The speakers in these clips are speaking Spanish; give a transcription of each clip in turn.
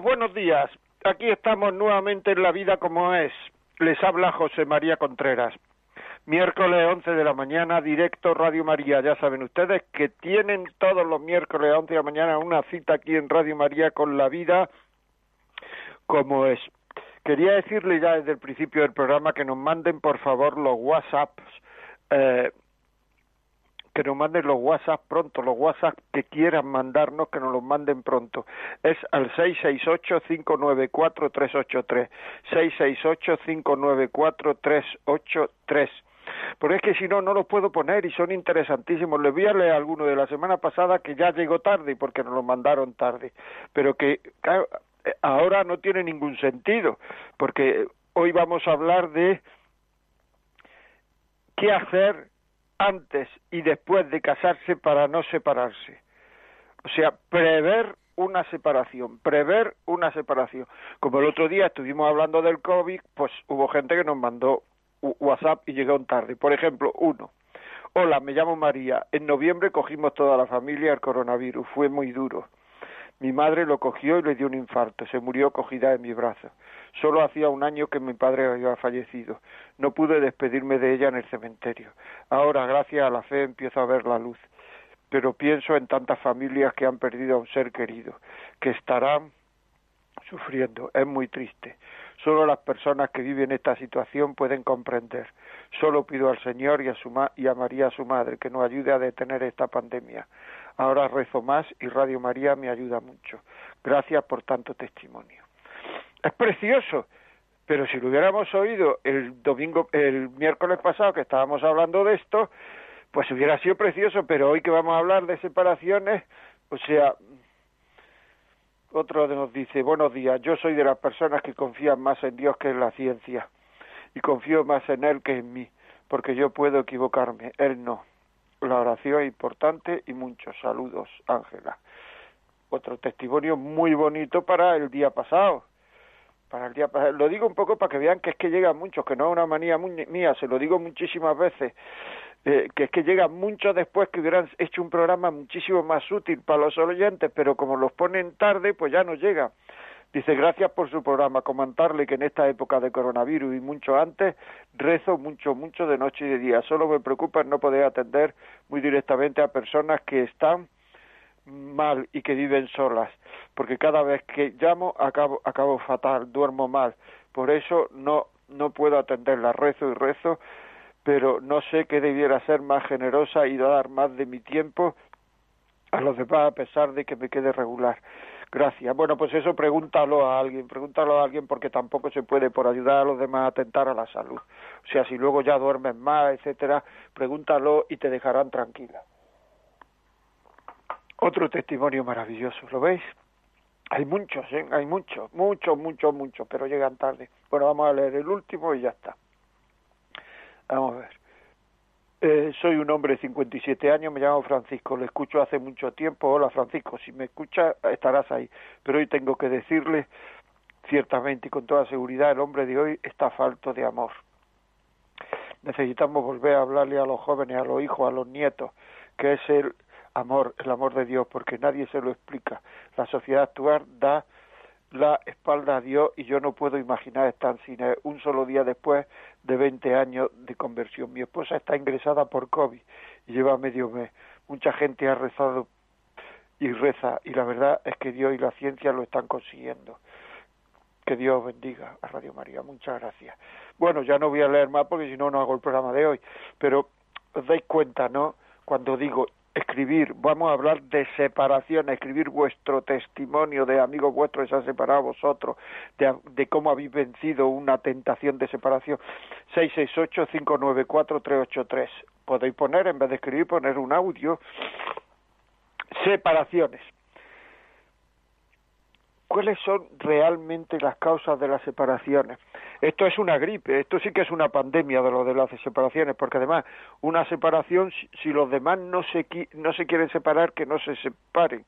Buenos días. Aquí estamos nuevamente en La Vida como es. Les habla José María Contreras. Miércoles 11 de la mañana, directo Radio María. Ya saben ustedes que tienen todos los miércoles 11 de la mañana una cita aquí en Radio María con La Vida como es. Quería decirle ya desde el principio del programa que nos manden por favor los WhatsApps eh, que nos manden los WhatsApp pronto, los WhatsApp que quieran mandarnos, que nos los manden pronto. Es al 668-594-383. 668-594-383. Porque es que si no, no los puedo poner y son interesantísimos. Les voy a leer alguno de la semana pasada que ya llegó tarde porque nos lo mandaron tarde. Pero que ahora no tiene ningún sentido porque hoy vamos a hablar de qué hacer antes y después de casarse para no separarse. O sea, prever una separación, prever una separación. Como el otro día estuvimos hablando del COVID, pues hubo gente que nos mandó WhatsApp y llegaron tarde. Por ejemplo, uno. Hola, me llamo María. En noviembre cogimos toda la familia el coronavirus. Fue muy duro. Mi madre lo cogió y le dio un infarto. Se murió cogida en mi brazo. Solo hacía un año que mi padre había fallecido. No pude despedirme de ella en el cementerio. Ahora, gracias a la fe, empiezo a ver la luz. Pero pienso en tantas familias que han perdido a un ser querido, que estarán sufriendo. Es muy triste. Solo las personas que viven esta situación pueden comprender. Solo pido al Señor y a, su y a María, su madre, que nos ayude a detener esta pandemia. Ahora rezo más y Radio María me ayuda mucho. Gracias por tanto testimonio. Es precioso, pero si lo hubiéramos oído el domingo, el miércoles pasado que estábamos hablando de esto, pues hubiera sido precioso, pero hoy que vamos a hablar de separaciones, o sea, otro nos dice, buenos días, yo soy de las personas que confían más en Dios que en la ciencia, y confío más en Él que en mí, porque yo puedo equivocarme, Él no. La oración es importante y muchos saludos, Ángela. Otro testimonio muy bonito para el día pasado. Para el día pasado. Lo digo un poco para que vean que es que llegan muchos, que no es una manía mía, se lo digo muchísimas veces. Eh, que es que llegan muchos después que hubieran hecho un programa muchísimo más útil para los oyentes, pero como los ponen tarde, pues ya no llega. Dice, gracias por su programa. Comentarle que en esta época de coronavirus y mucho antes, rezo mucho, mucho de noche y de día. Solo me preocupa no poder atender muy directamente a personas que están mal y que viven solas, porque cada vez que llamo acabo, fatal, duermo mal. Por eso no, no puedo atenderla. Rezo y rezo, pero no sé qué debiera ser más generosa y dar más de mi tiempo a los demás a pesar de que me quede regular. Gracias. Bueno, pues eso pregúntalo a alguien, pregúntalo a alguien porque tampoco se puede por ayudar a los demás a atentar a la salud. O sea, si luego ya duermes más, etcétera, pregúntalo y te dejarán tranquila. Otro testimonio maravilloso, ¿lo veis? Hay muchos, ¿eh? hay muchos, muchos, muchos, muchos, pero llegan tarde. Bueno, vamos a leer el último y ya está. Vamos a ver. Eh, soy un hombre de 57 años, me llamo Francisco, le escucho hace mucho tiempo. Hola Francisco, si me escucha estarás ahí. Pero hoy tengo que decirle ciertamente y con toda seguridad, el hombre de hoy está falto de amor. Necesitamos volver a hablarle a los jóvenes, a los hijos, a los nietos, que es el amor, el amor de Dios, porque nadie se lo explica. La sociedad actual da la espalda a Dios y yo no puedo imaginar estar sin él un solo día después de 20 años de conversión. Mi esposa está ingresada por COVID y lleva medio mes. Mucha gente ha rezado y reza y la verdad es que Dios y la ciencia lo están consiguiendo. Que Dios bendiga a Radio María. Muchas gracias. Bueno, ya no voy a leer más porque si no, no hago el programa de hoy. Pero os dais cuenta, ¿no? Cuando digo escribir, vamos a hablar de separación, escribir vuestro testimonio de amigos vuestros que se han separado vosotros, de, cómo habéis vencido una tentación de separación. 668-594-383. Podéis poner, en vez de escribir, poner un audio. Separaciones. ¿Cuáles son realmente las causas de las separaciones? Esto es una gripe, esto sí que es una pandemia de lo de las separaciones, porque además una separación, si los demás no se, no se quieren separar, que no se separen,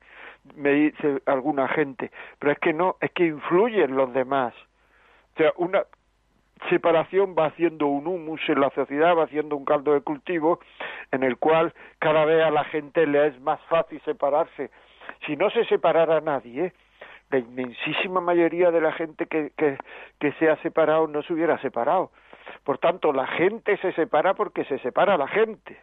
me dice alguna gente, pero es que no, es que influyen los demás. O sea, una separación va haciendo un humus en la sociedad, va haciendo un caldo de cultivo en el cual cada vez a la gente le es más fácil separarse. Si no se separara nadie, la inmensísima mayoría de la gente que, que, se ha separado no se hubiera separado. Por tanto, la gente se separa porque se separa la gente.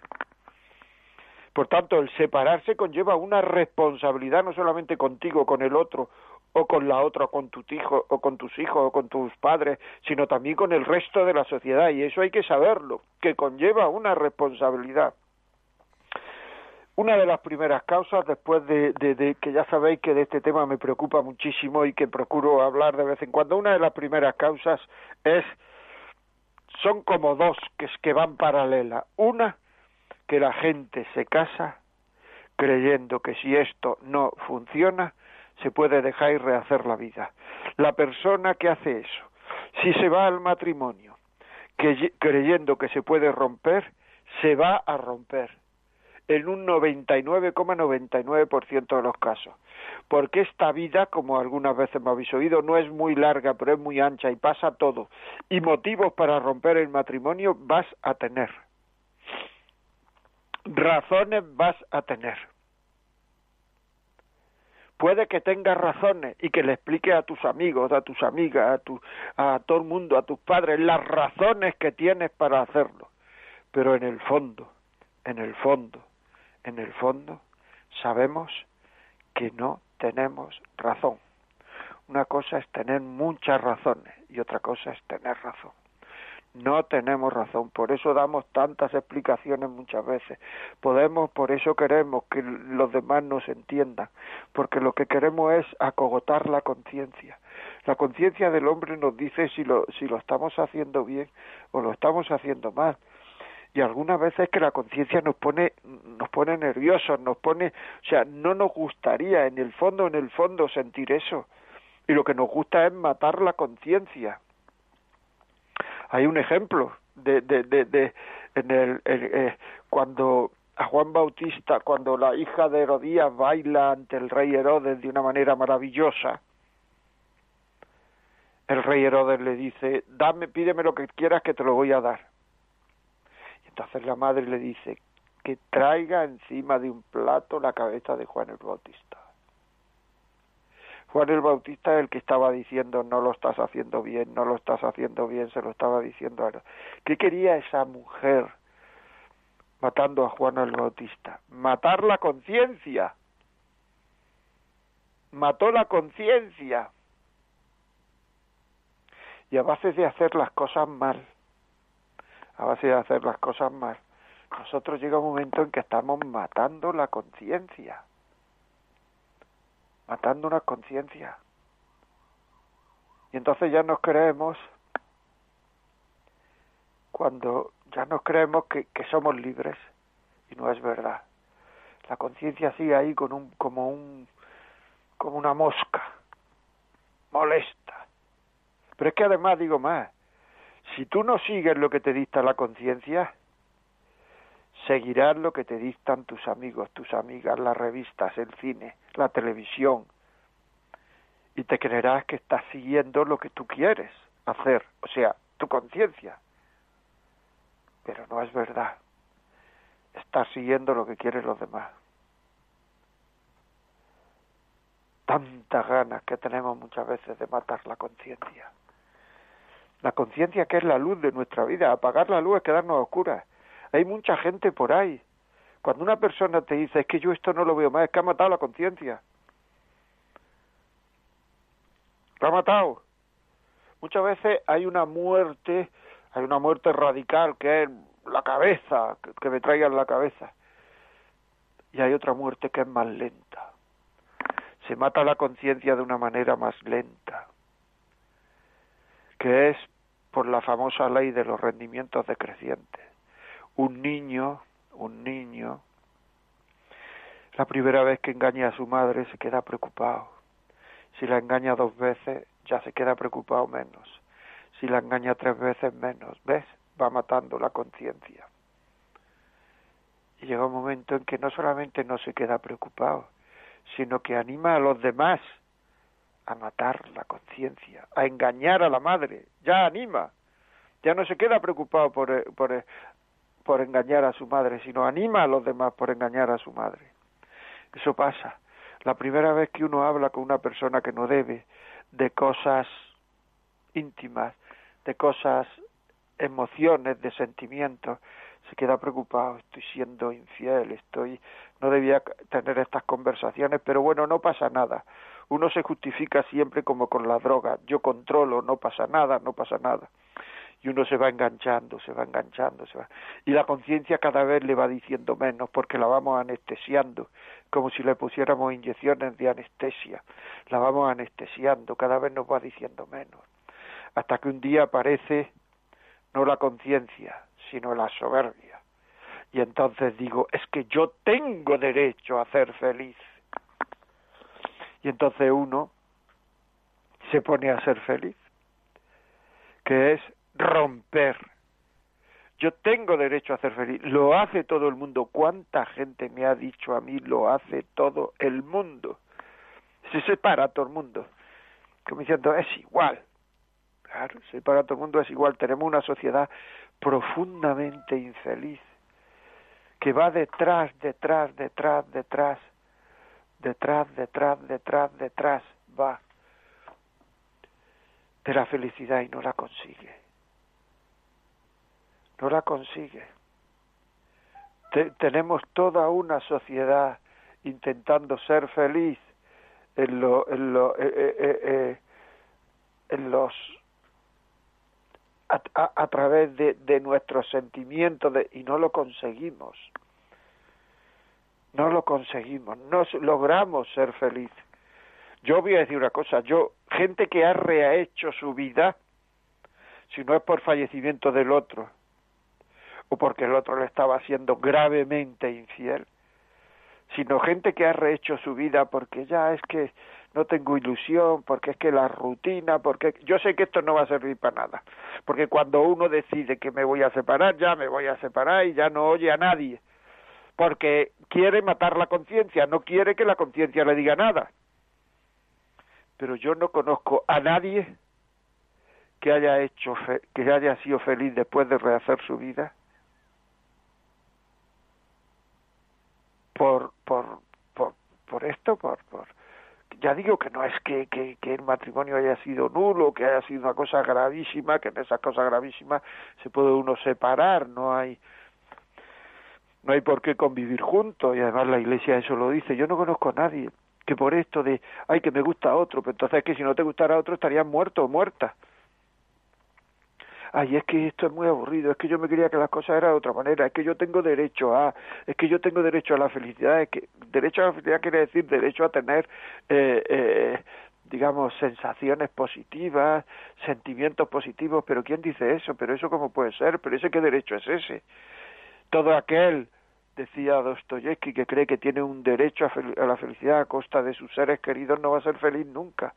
Por tanto, el separarse conlleva una responsabilidad no solamente contigo, con el otro, o con la otra, con tus hijos, o con tus hijos, o con tus padres, sino también con el resto de la sociedad. Y eso hay que saberlo, que conlleva una responsabilidad. Una de las primeras causas, después de, de, que ya sabéis que de este tema me preocupa muchísimo y que procuro hablar de vez en cuando, una de las primeras causas es, son como dos que, que van paralelas. Una, que la gente se casa creyendo que si esto no funciona, se puede dejar y rehacer la vida. La persona que hace eso, si se va al matrimonio que, creyendo que se puede romper, se va a romper en un 99,99% de los casos. Porque esta vida, como algunas veces me habéis oído, no es muy larga, pero es muy ancha y pasa todo. Y motivos para romper el matrimonio vas a tener. Razones vas a tener. Puede que tengas razones y que le expliques a tus amigos, a tus amigas, a, tu, a todo el mundo, a tus padres, las razones que tienes para hacerlo. Pero en el fondo, en el fondo, en el fondo sabemos que no tenemos razón. Una cosa es tener muchas razones y otra cosa es tener razón. No tenemos razón, por eso damos tantas explicaciones muchas veces. Podemos, por eso queremos que los demás nos entiendan, porque lo que queremos es acogotar la conciencia. La conciencia del hombre nos dice si lo, si lo estamos haciendo bien o lo estamos haciendo mal y algunas veces que la conciencia nos pone nos pone nerviosos, nos pone, o sea, no nos gustaría en el fondo, en el fondo sentir eso. Y lo que nos gusta es matar la conciencia. Hay un ejemplo de, de, de, de en el, eh, cuando a Juan Bautista, cuando la hija de Herodías baila ante el rey Herodes de una manera maravillosa, el rey Herodes le dice, dame, pídeme lo que quieras que te lo voy a dar. Entonces la madre le dice que traiga encima de un plato la cabeza de Juan el Bautista. Juan el Bautista es el que estaba diciendo no lo estás haciendo bien, no lo estás haciendo bien, se lo estaba diciendo a él. ¿Qué quería esa mujer matando a Juan el Bautista? Matar la conciencia. Mató la conciencia. Y a base de hacer las cosas mal, a base de hacer las cosas mal, nosotros llega un momento en que estamos matando la conciencia, matando una conciencia. Y entonces ya nos creemos, cuando ya nos creemos que, que somos libres, y no es verdad. La conciencia sigue ahí con un, como un, como una mosca, molesta. Pero es que además digo más, si tú no sigues lo que te dicta la conciencia, seguirás lo que te dictan tus amigos, tus amigas, las revistas, el cine, la televisión, y te creerás que estás siguiendo lo que tú quieres hacer, o sea, tu conciencia. Pero no es verdad. Estás siguiendo lo que quieren los demás. Tantas ganas que tenemos muchas veces de matar la conciencia. La conciencia que es la luz de nuestra vida. Apagar la luz es quedarnos a oscuras. Hay mucha gente por ahí. Cuando una persona te dice, es que yo esto no lo veo más, es que ha matado la conciencia. Lo ha matado. Muchas veces hay una muerte, hay una muerte radical que es la cabeza, que me traigan la cabeza. Y hay otra muerte que es más lenta. Se mata la conciencia de una manera más lenta, que es por la famosa ley de los rendimientos decrecientes. Un niño, un niño, la primera vez que engaña a su madre se queda preocupado Si la engaña dos veces, ya se queda preocupado menos. Si la engaña tres veces, menos. ¿Ves? Va matando la conciencia. Y llega un momento en que no solamente no se queda preocupado, sino que anima a los demás a matar la conciencia, a engañar a la madre. Ya anima. Ya no se queda preocupado por, por, por engañar a su madre, sino anima a los demás por engañar a su madre. Eso pasa. La primera vez que uno habla con una persona que no debe de cosas íntimas, de cosas, emociones, de sentimientos, se queda preocupado, estoy siendo infiel, estoy no debía tener estas conversaciones, pero bueno, no pasa nada. Uno se justifica siempre como con la droga, yo controlo, no pasa nada, no pasa nada y uno se va enganchando, se va enganchando, se va. Y la conciencia cada vez le va diciendo menos porque la vamos anestesiando, como si le pusiéramos inyecciones de anestesia. La vamos anestesiando, cada vez nos va diciendo menos. Hasta que un día aparece no la conciencia, sino la soberbia. Y entonces digo, es que yo tengo derecho a ser feliz. Y entonces uno se pone a ser feliz, que es romper. Yo tengo derecho a ser feliz. Lo hace todo el mundo. ¿Cuánta gente me ha dicho a mí lo hace todo el mundo? Se separa todo el mundo. Como diciendo, es igual. Claro, se separa todo el mundo, es igual. Tenemos una sociedad profundamente infeliz que va detrás, detrás, detrás, detrás, detrás, detrás, detrás, detrás, va de la felicidad y no la consigue no la consigue. tenemos toda una sociedad intentando ser feliz en, lo, en, lo, eh, eh, eh, en los a, a, través de, de, nuestros sentimientos de, y no lo conseguimos. No lo conseguimos, no logramos ser feliz. Yo voy a decir una cosa, yo, gente que ha rehecho su vida, si no es por fallecimiento del otro, o porque el otro le estaba siendo gravemente infiel, sino gente que ha rehecho su vida porque ya es que no tengo ilusión, porque es que la rutina, porque yo sé que esto no va a servir para nada, porque cuando uno decide que me voy a separar, ya me voy a separar y ya no oye a nadie, porque quiere matar la conciencia, no quiere que la conciencia le diga nada. Pero yo no conozco a nadie que haya hecho que haya sido feliz después de rehacer su vida por, por, por, por esto, por, por, ya digo que no es que, que, que, el matrimonio haya sido nulo, que haya sido una cosa gravísima, que en esa cosa gravísima se puede uno separar, no hay no hay por qué convivir juntos y además la iglesia eso lo dice. Yo no conozco a nadie que por esto de, ay, que me gusta otro, pero entonces es que si no te gustara otro estarías muerto o muerta ay, es que esto es muy aburrido, es que yo me quería que las cosas eran de otra manera, es que yo tengo derecho a, es que yo tengo derecho a la felicidad, es que derecho a la felicidad quiere decir derecho a tener, eh, eh, digamos, sensaciones positivas, sentimientos positivos, pero ¿quién dice eso? Pero eso cómo puede ser, pero ese qué derecho es ese. Todo aquel decía Dostoyevsky, que cree que tiene un derecho a, la felicidad a costa de sus seres queridos, no va a ser feliz nunca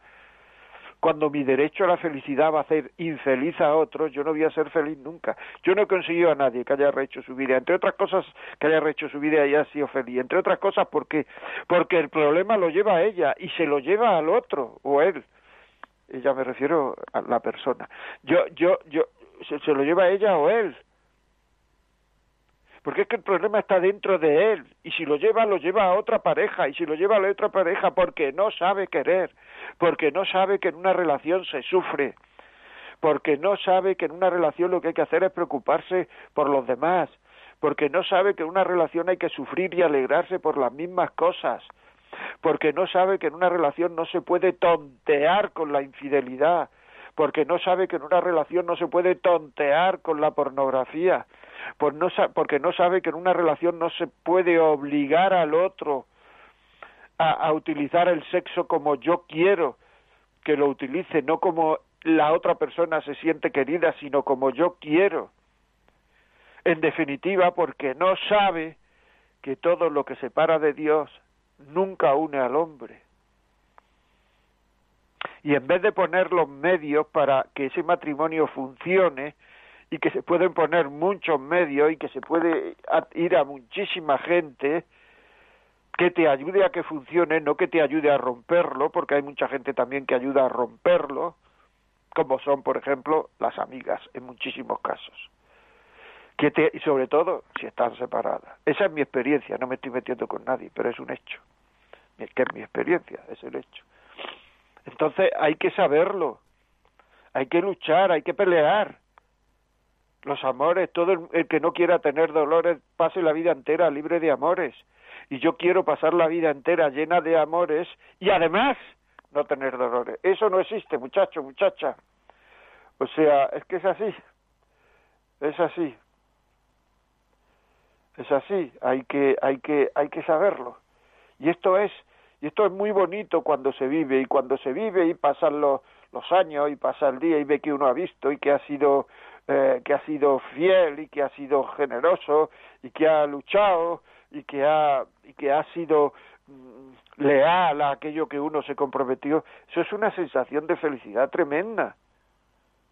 cuando mi derecho a la felicidad va a hacer infeliz a otros, yo no voy a ser feliz nunca. Yo no he conseguido a nadie que haya rehecho su vida, entre otras cosas que haya rehecho su vida y haya sido feliz, entre otras cosas porque porque el problema lo lleva a ella y se lo lleva al otro o él. Ella me refiero a la persona. Yo yo yo se, se lo lleva a ella o él porque es que el problema está dentro de él y si lo lleva lo lleva a otra pareja y si lo lleva a la otra pareja porque no sabe querer, porque no sabe que en una relación se sufre, porque no sabe que en una relación lo que hay que hacer es preocuparse por los demás, porque no sabe que en una relación hay que sufrir y alegrarse por las mismas cosas, porque no sabe que en una relación no se puede tontear con la infidelidad, porque no sabe que en una relación no se puede tontear con la pornografía, no, porque no sabe que en una relación no se puede obligar al otro a utilizar el sexo como yo quiero que lo utilice, no como la otra persona se siente querida, sino como yo quiero. En definitiva, porque no sabe que todo lo que separa de Dios nunca une al hombre. Y en vez de poner los medios para que ese matrimonio funcione, y que se pueden poner muchos medios y que se puede ir a muchísima gente que te ayude a que funcione, no que te ayude a romperlo, porque hay mucha gente también que ayuda a romperlo, como son, por ejemplo, las amigas, en muchísimos casos. Que te, y sobre todo si están separadas. Esa es mi experiencia, no me estoy metiendo con nadie, pero es un hecho. Que es mi experiencia, es el hecho. Entonces hay que saberlo, hay que luchar, hay que pelear los amores, todo el, que no quiera tener dolores pase la vida entera libre de amores. Y yo quiero pasar la vida entera llena de amores y además no tener dolores. Eso no existe, muchacho, muchacha. O sea, es que es así. Es así. Es así, hay que hay que hay que saberlo. Y esto es y esto es muy bonito cuando se vive y cuando se vive y pasan los los años y pasa el día y ve que uno ha visto y que ha sido eh, que ha sido fiel y que ha sido generoso y que ha luchado y que ha y que ha sido mm, leal a aquello que uno se comprometió eso es una sensación de felicidad tremenda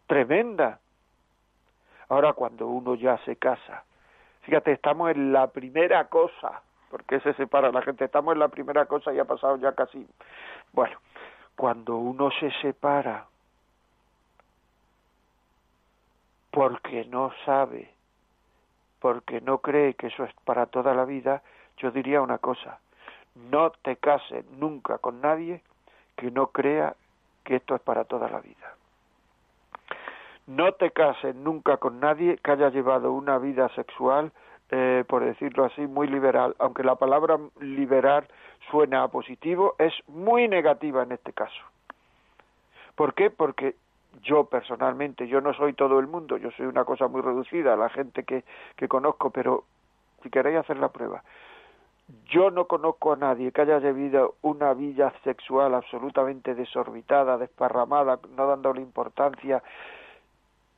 tremenda. Ahora cuando uno ya se casa fíjate estamos en la primera cosa porque se separa la gente estamos en la primera cosa y ha pasado ya casi bueno cuando uno se separa porque no sabe, porque no cree que eso es para toda la vida, yo diría una cosa, no te cases nunca con nadie que no crea que esto es para toda la vida. No te cases nunca con nadie que haya llevado una vida sexual, eh, por decirlo así, muy liberal. Aunque la palabra liberal suena a positivo, es muy negativa en este caso. ¿Por qué? Porque yo personalmente, yo no soy todo el mundo, yo soy una cosa muy reducida, la gente que, que conozco, pero si queréis hacer la prueba, yo no conozco a nadie que haya vivido una vida sexual absolutamente desorbitada, desparramada, no dándole importancia,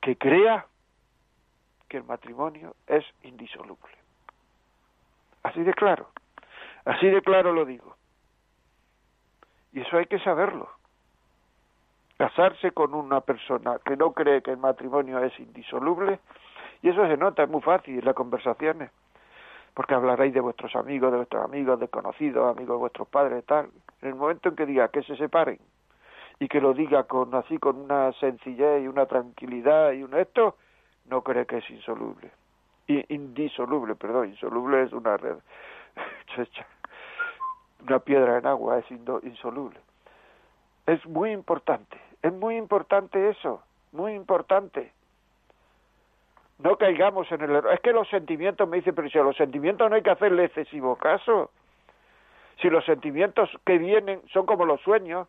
que crea que el matrimonio es indisoluble. Así de claro, así de claro lo digo. Y eso hay que saberlo casarse con una persona que no cree que el matrimonio es indisoluble, y eso se nota, es muy fácil en las conversaciones, porque hablaréis de vuestros amigos, de vuestros amigos, desconocidos, amigos de vuestros padres, tal. En el momento en que diga que se separen y que lo diga con así con una sencillez y una tranquilidad y un esto, no cree que es insoluble. indisoluble, perdón, insoluble es una red, una piedra en agua, es insoluble. Es muy importante, es muy importante eso, muy importante. No caigamos en el error. Es que los sentimientos, me dicen, pero si a los sentimientos no hay que hacerle excesivo caso. Si los sentimientos que vienen son como los sueños,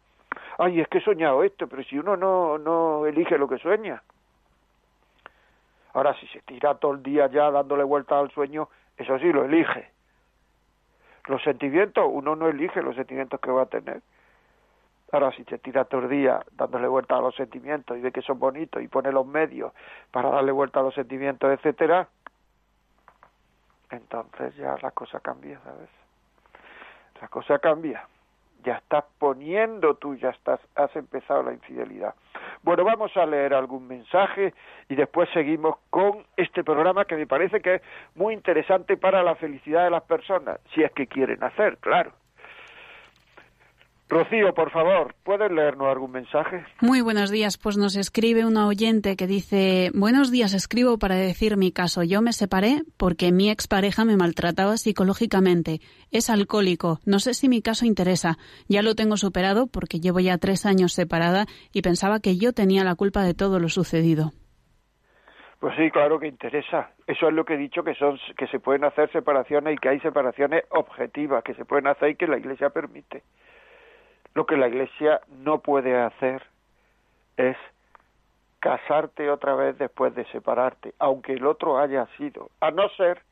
ay, es que he soñado esto, pero si uno no, no elige lo que sueña. Ahora, si se tira todo el día ya dándole vuelta al sueño, eso sí lo elige. Los sentimientos, uno no elige los sentimientos que va a tener. Ahora, si se tira todo el día dándole vuelta a los sentimientos y ve que son bonitos y pone los medios para darle vuelta a los sentimientos, etcétera, entonces ya la cosa cambia, ¿sabes? La cosa cambia. Ya estás poniendo tú, ya estás, has empezado la infidelidad. Bueno, vamos a leer algún mensaje y después seguimos con este programa que me parece que es muy interesante para la felicidad de las personas, si es que quieren hacer, claro. Rocío, por favor, ¿puedes leernos algún mensaje? Muy buenos días. Pues nos escribe una oyente que dice, buenos días, escribo para decir mi caso. Yo me separé porque mi expareja me maltrataba psicológicamente. Es alcohólico. No sé si mi caso interesa. Ya lo tengo superado porque llevo ya tres años separada y pensaba que yo tenía la culpa de todo lo sucedido. Pues sí, claro que interesa. Eso es lo que he dicho, que son que se pueden hacer separaciones y que hay separaciones objetivas que se pueden hacer y que la Iglesia permite. Lo que la Iglesia no puede hacer es casarte otra vez después de separarte, aunque el otro haya sido, a no ser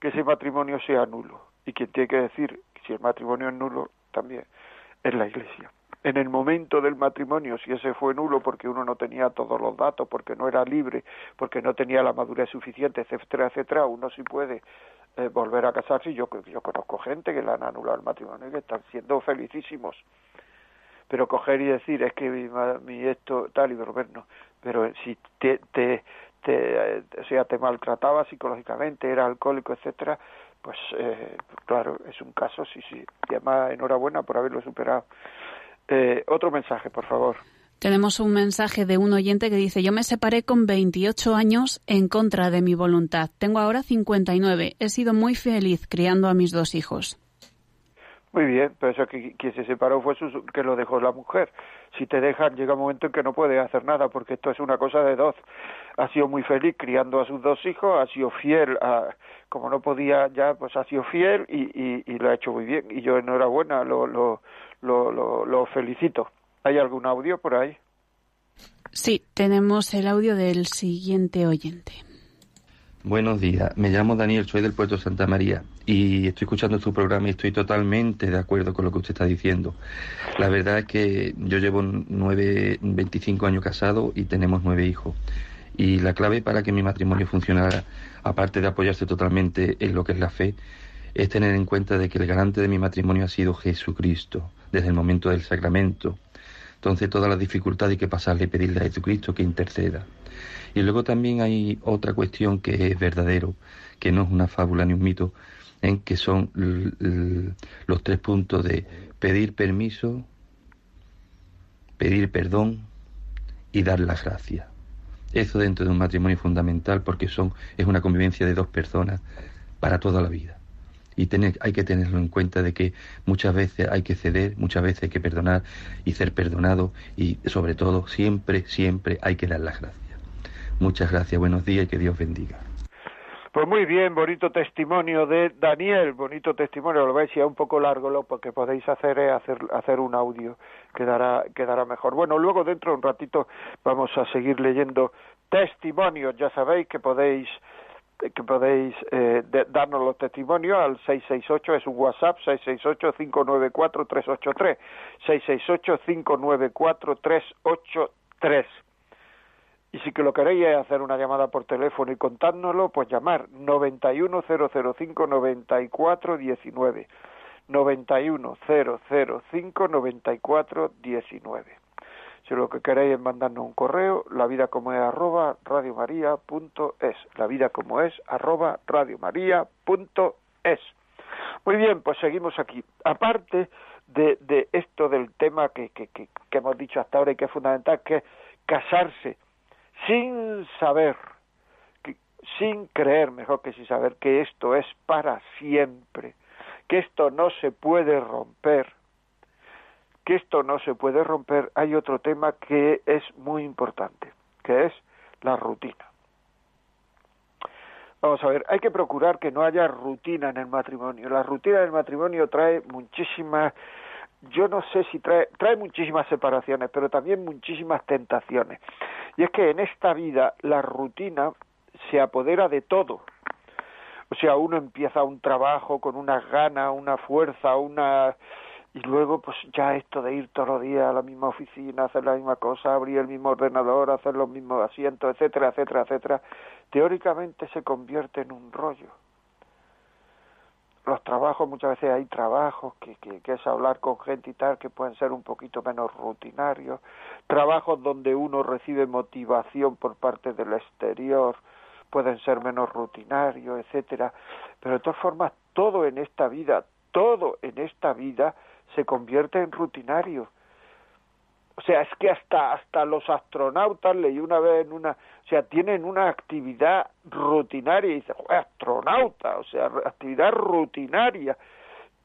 que ese matrimonio sea nulo. Y quien tiene que decir si el matrimonio es nulo también es la Iglesia. En el momento del matrimonio, si ese fue nulo porque uno no tenía todos los datos, porque no era libre, porque no tenía la madurez suficiente, etcétera, etcétera, uno sí puede eh, volver a casarse. Yo, yo conozco gente que le han anulado el matrimonio y que están siendo felicísimos pero coger y decir es que mi, esto tal y ver no pero si te, te, te, o sea, te maltrataba psicológicamente, era alcohólico, etcétera, pues eh, claro, es un caso, sí, sí. Y además, enhorabuena por haberlo superado. Eh, otro mensaje, por favor. Tenemos un mensaje de un oyente que dice, yo me separé con 28 años en contra de mi voluntad. Tengo ahora 59. He sido muy feliz criando a mis dos hijos. Muy bien, pero eso que quien se separó fue su, que lo dejó la mujer. Si te dejan, llega un momento en que no puedes hacer nada, porque esto es una cosa de dos. Ha sido muy feliz criando a sus dos hijos, ha sido fiel, a, como no podía ya, pues ha sido fiel y, y, y lo ha hecho muy bien. Y yo enhorabuena, lo, lo, lo, lo, lo felicito. ¿Hay algún audio por ahí? Sí, tenemos el audio del siguiente oyente. Buenos días, me llamo Daniel, soy del puerto Santa María y estoy escuchando su programa y estoy totalmente de acuerdo con lo que usted está diciendo. La verdad es que yo llevo nueve, 25 años casado y tenemos nueve hijos. Y la clave para que mi matrimonio funcionara, aparte de apoyarse totalmente en lo que es la fe, es tener en cuenta de que el garante de mi matrimonio ha sido Jesucristo, desde el momento del sacramento. Entonces todas las dificultades hay que pasarle y pedirle a Jesucristo que interceda. Y luego también hay otra cuestión que es verdadero, que no es una fábula ni un mito, en que son los tres puntos de pedir permiso, pedir perdón y dar las gracias. Eso dentro de un matrimonio es fundamental porque son, es una convivencia de dos personas para toda la vida. Y tener, hay que tenerlo en cuenta de que muchas veces hay que ceder, muchas veces hay que perdonar y ser perdonado y sobre todo siempre, siempre hay que dar las gracias. Muchas gracias, buenos días y que Dios bendiga. Pues muy bien, bonito testimonio de Daniel, bonito testimonio, lo veis ya un poco largo, lo que podéis hacer es hacer, hacer un audio, quedará, quedará mejor. Bueno, luego dentro de un ratito vamos a seguir leyendo testimonios, ya sabéis que podéis que podéis eh, darnos los testimonios al 668, es un WhatsApp, 668-594-383, 668-594-383. Y si que lo queréis hacer una llamada por teléfono y contárnoslo, pues llamar 910059419. 910059419. Si lo que queréis es mandarnos un correo, la vida como es arroba. La vida como es arroba. Muy bien, pues seguimos aquí. Aparte de, esto del tema que, que hemos dicho hasta ahora y que es fundamental, que es casarse sin saber, sin creer, mejor que sin saber, que esto es para siempre, que esto no se puede romper, que esto no se puede romper, hay otro tema que es muy importante, que es la rutina. Vamos a ver, hay que procurar que no haya rutina en el matrimonio. La rutina del matrimonio trae muchísimas yo no sé si trae, trae muchísimas separaciones, pero también muchísimas tentaciones. Y es que en esta vida la rutina se apodera de todo. O sea, uno empieza un trabajo con unas ganas, una fuerza, una y luego pues ya esto de ir todos los días a la misma oficina, hacer la misma cosa, abrir el mismo ordenador, hacer los mismos asientos, etcétera, etcétera, etcétera, teóricamente se convierte en un rollo los trabajos, muchas veces hay trabajos que, que, es hablar con gente y tal, que pueden ser un poquito menos rutinarios, trabajos donde uno recibe motivación por parte del exterior, pueden ser menos rutinarios, etcétera, pero de todas formas todo en esta vida, todo en esta vida se convierte en rutinario. O sea, es que hasta hasta los astronautas leí una vez en una o sea, tienen una actividad rutinaria y dice, astronauta, o sea, actividad rutinaria.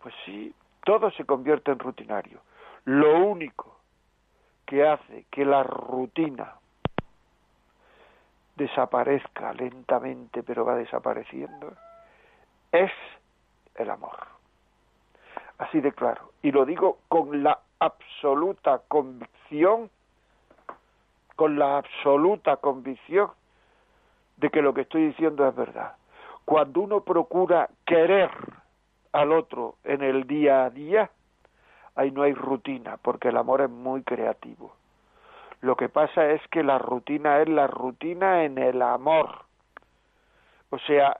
Pues sí, todo se convierte en rutinario. Lo único que hace que la rutina desaparezca lentamente, pero va desapareciendo, es el amor. Así de claro. Y lo digo con la absoluta convicción con la absoluta convicción de que lo que estoy diciendo es verdad. Cuando uno procura querer al otro en el día a día, ahí no hay rutina, porque el amor es muy creativo. Lo que pasa es que la rutina es la rutina en el amor. O sea,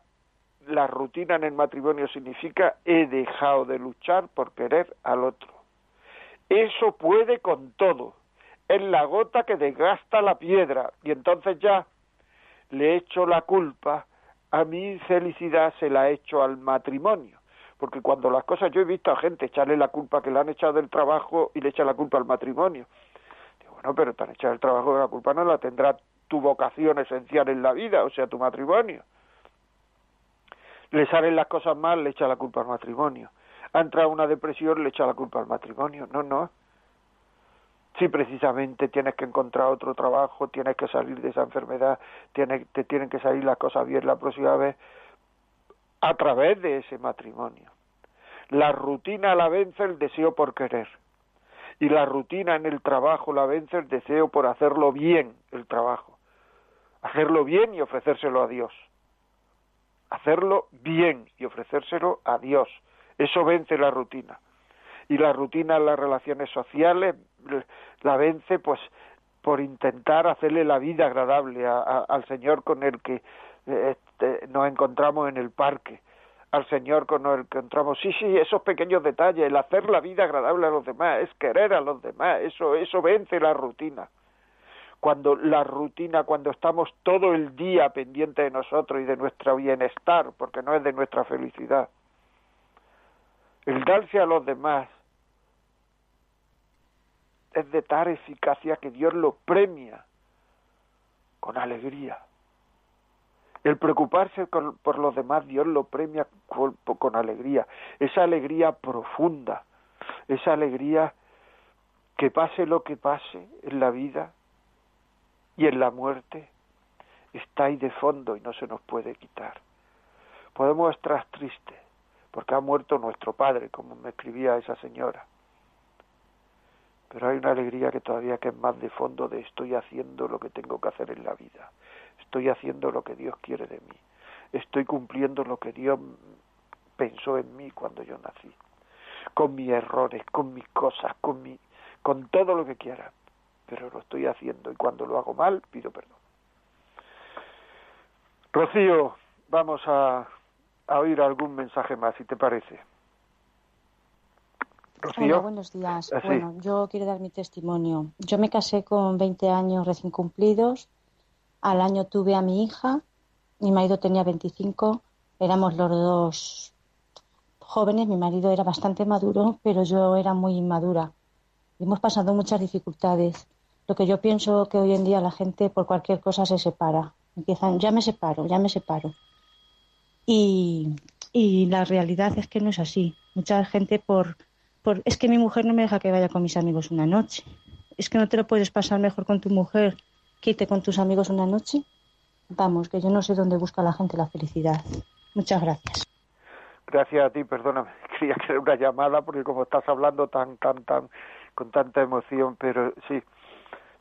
la rutina en el matrimonio significa he dejado de luchar por querer al otro Eso puede con todo. Es la gota que desgasta la piedra. Y entonces ya le echo la culpa, a mi felicidad se la echo al matrimonio. Porque cuando las cosas, yo he visto a gente echarle la culpa que le han echado del trabajo y le echa la culpa al matrimonio. Digo, bueno, pero te han echado el trabajo, la culpa no la tendrá tu vocación esencial en la vida, o sea, tu matrimonio. Le salen las cosas mal, le echa la culpa al matrimonio. Ha entrado una depresión, le echa la culpa al matrimonio. No, no. Si precisamente tienes que encontrar otro trabajo, tienes que salir de esa enfermedad, tienes, te tienen que salir las cosas bien la próxima vez a través de ese matrimonio. La rutina la vence el deseo por querer. Y la rutina en el trabajo la vence el deseo por hacerlo bien, el trabajo. Hacerlo bien y ofrecérselo a Dios. Hacerlo bien y ofrecérselo a Dios. Eso vence la rutina y la rutina en las relaciones sociales la vence pues por intentar hacerle la vida agradable al Señor con el que este, nos encontramos en el parque, al Señor con el que encontramos. Sí, sí, esos pequeños detalles, el hacer la vida agradable a los demás, es querer a los demás, eso, eso vence la rutina. Cuando la rutina, cuando estamos todo el día pendiente de nosotros y de nuestro bienestar, porque no es de nuestra felicidad. El darse a los demás, es de tal eficacia que Dios lo premia con alegría. El preocuparse por los demás, Dios lo premia con, con, alegría. Esa alegría profunda, esa alegría que pase lo que pase en la vida y en la muerte, está ahí de fondo y no se nos puede quitar. Podemos estar tristes porque ha muerto nuestro padre, como me escribía esa señora. Pero hay una alegría que todavía que es más de fondo de estoy haciendo lo que tengo que hacer en la vida, estoy haciendo lo que Dios quiere de mí, estoy cumpliendo lo que Dios pensó en mí cuando yo nací, con mis errores, con mis cosas, con mi, con todo lo que quiera, pero lo estoy haciendo y cuando lo hago mal pido perdón. Rocío, vamos a, a oír algún mensaje más, si te parece. Hola, buenos días. Ah, bueno, yo quiero dar mi testimonio. Yo me casé con 20 años recién cumplidos. Al año tuve a mi hija. Mi marido tenía 25. Éramos los dos jóvenes. Mi marido era bastante maduro, pero yo era muy inmadura. hemos pasado muchas dificultades. Lo que yo pienso que hoy en día la gente por cualquier cosa se separa. Empiezan, ya me separo, ya me separo. Y, y la realidad es que no es así. Mucha gente por es que mi mujer no me deja que vaya con mis amigos una noche. Es que no te lo puedes pasar mejor con tu mujer que irte con tus amigos una noche. Vamos, que yo no sé dónde busca la gente la felicidad. Muchas gracias. Gracias a ti, perdóname. Quería que era una llamada porque como estás hablando tan, tan, tan, con tanta emoción, pero sí,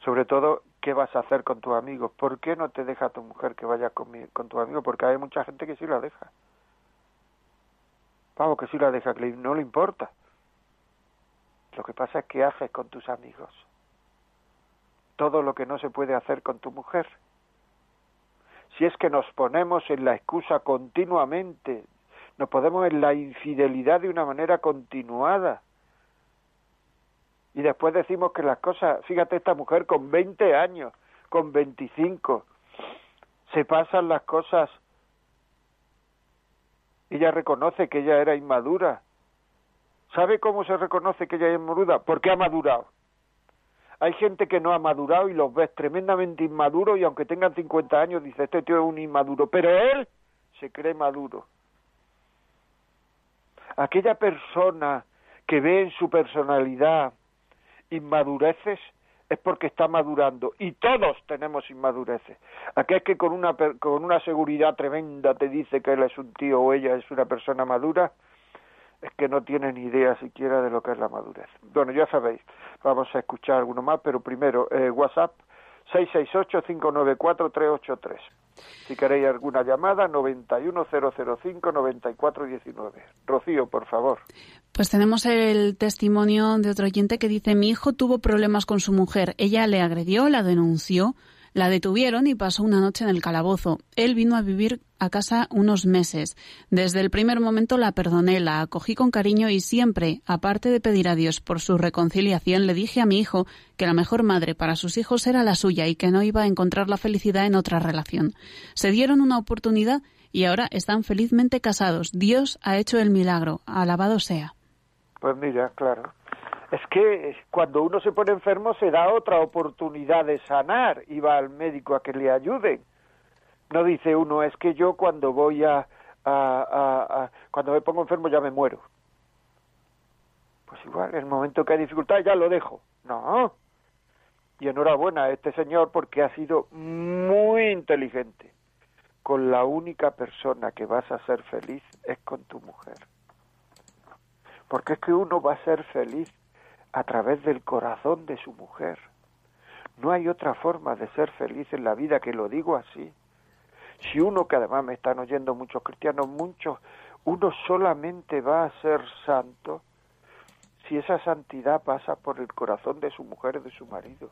sobre todo, ¿qué vas a hacer con tus amigos? ¿Por qué no te deja tu mujer que vaya con, mi, con tu amigo? Porque hay mucha gente que sí la deja. Vamos, que sí la deja, que no le importa. Lo que pasa es que haces con tus amigos todo lo que no se puede hacer con tu mujer. Si es que nos ponemos en la excusa continuamente, nos ponemos en la infidelidad de una manera continuada. Y después decimos que las cosas, fíjate esta mujer con 20 años, con 25, se pasan las cosas. Ella reconoce que ella era inmadura, ¿Sabe cómo se reconoce que ella es maduda? Porque ha madurado. Hay gente que no ha madurado y los ves tremendamente inmaduros y aunque tengan 50 años dice, este tío es un inmaduro, pero él se cree maduro. Aquella persona que ve en su personalidad inmadureces es porque está madurando y todos tenemos inmadureces. Aquel que con una, con una seguridad tremenda te dice que él es un tío o ella es una persona madura, es que no tienen idea siquiera de lo que es la madurez. Bueno, ya sabéis, vamos a escuchar alguno más, pero primero, eh, WhatsApp 668-594-383. Si queréis alguna llamada, 91005-9419. Rocío, por favor. Pues tenemos el testimonio de otro oyente que dice, mi hijo tuvo problemas con su mujer. Ella le agredió, la denunció, La detuvieron y pasó una noche en el calabozo. Él vino a vivir a casa unos meses. Desde el primer momento la perdoné, la acogí con cariño y siempre, aparte de pedir a Dios por su reconciliación, le dije a mi hijo que la mejor madre para sus hijos era la suya y que no iba a encontrar la felicidad en otra relación. Se dieron una oportunidad y ahora están felizmente casados. Dios ha hecho el milagro. Alabado sea. Pues mira, claro. Es que cuando uno se pone enfermo se da otra oportunidad de sanar y va al médico a que le ayuden. No dice uno, es que yo cuando voy a, a, cuando me pongo enfermo ya me muero. Pues igual, en el momento que hay dificultad ya lo dejo. No. Y enhorabuena a este señor porque ha sido muy inteligente. Con la única persona que vas a ser feliz es con tu mujer. Porque es que uno va a ser feliz a través del corazón de su mujer. No hay otra forma de ser feliz en la vida que lo digo así. Si uno, que además me están oyendo muchos cristianos, muchos, uno solamente va a ser santo si esa santidad pasa por el corazón de su mujer de su marido,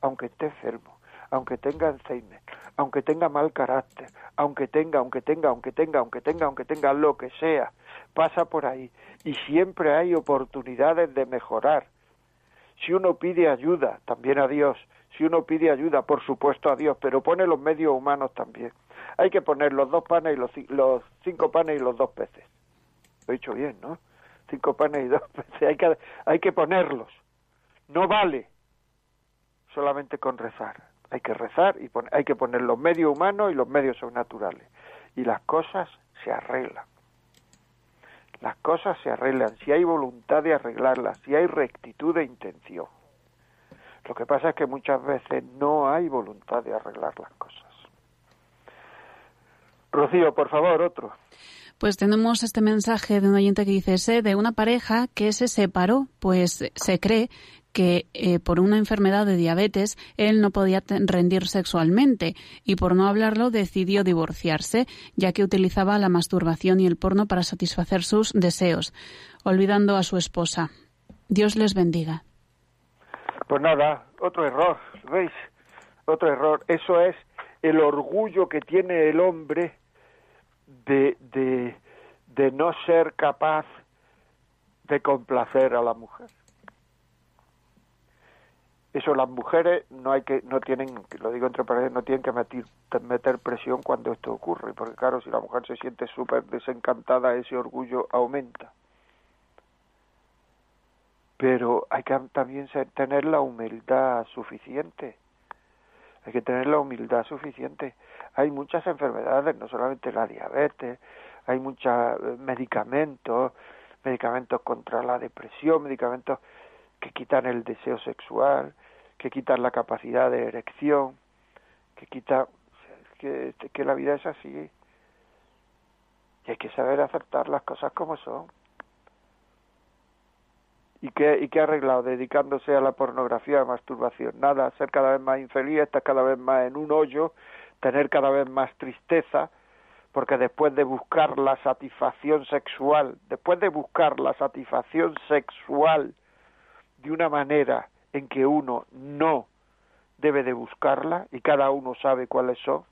aunque esté enfermo, aunque tenga Alzheimer, aunque tenga mal carácter, aunque tenga, aunque tenga, aunque tenga, aunque tenga, aunque tenga lo que sea, pasa por ahí y siempre hay oportunidades de mejorar. Si uno pide ayuda, también a Dios, si uno pide ayuda, por supuesto a Dios, pero pone los medios humanos también. Hay que poner los dos panes y los, los cinco panes y los dos peces. Lo he dicho bien, ¿no? Cinco panes y dos peces. Hay que, hay que ponerlos. No vale solamente con rezar. Hay que rezar y hay que poner los medios humanos y los medios sobrenaturales. Y las cosas se arreglan. Las cosas se arreglan si hay voluntad de arreglarlas, si hay rectitud de intención. Lo que pasa es que muchas veces no hay voluntad de arreglar las cosas. Rocío, por favor, otro. Pues tenemos este mensaje de un oyente que dice, sé de una pareja que se separó, pues se cree que eh, por una enfermedad de diabetes él no podía rendir sexualmente y por no hablarlo decidió divorciarse, ya que utilizaba la masturbación y el porno para satisfacer sus deseos, olvidando a su esposa. Dios les bendiga. Pues nada, otro error, ¿veis? Otro error. Eso es el orgullo que tiene el hombre de, de, de no ser capaz de complacer a la mujer. Eso las mujeres no hay que no tienen, lo digo entre paréntesis, no tienen que meter, meter presión cuando esto ocurre, porque claro, si la mujer se siente súper desencantada, ese orgullo aumenta pero hay que también tener la humildad suficiente. Hay que tener la humildad suficiente. Hay muchas enfermedades, no solamente la diabetes, hay muchos eh, medicamentos, medicamentos contra la depresión, medicamentos que quitan el deseo sexual, que quitan la capacidad de erección, que quitan que, que la vida es así. Y hay que saber aceptar las cosas como son. ¿Y qué, ¿Y qué ha arreglado? Dedicándose a la pornografía, a la masturbación. Nada, ser cada vez más infeliz, estar cada vez más en un hoyo, tener cada vez más tristeza, porque después de buscar la satisfacción sexual, después de buscar la satisfacción sexual de una manera en que uno no debe de buscarla, y cada uno sabe cuáles son,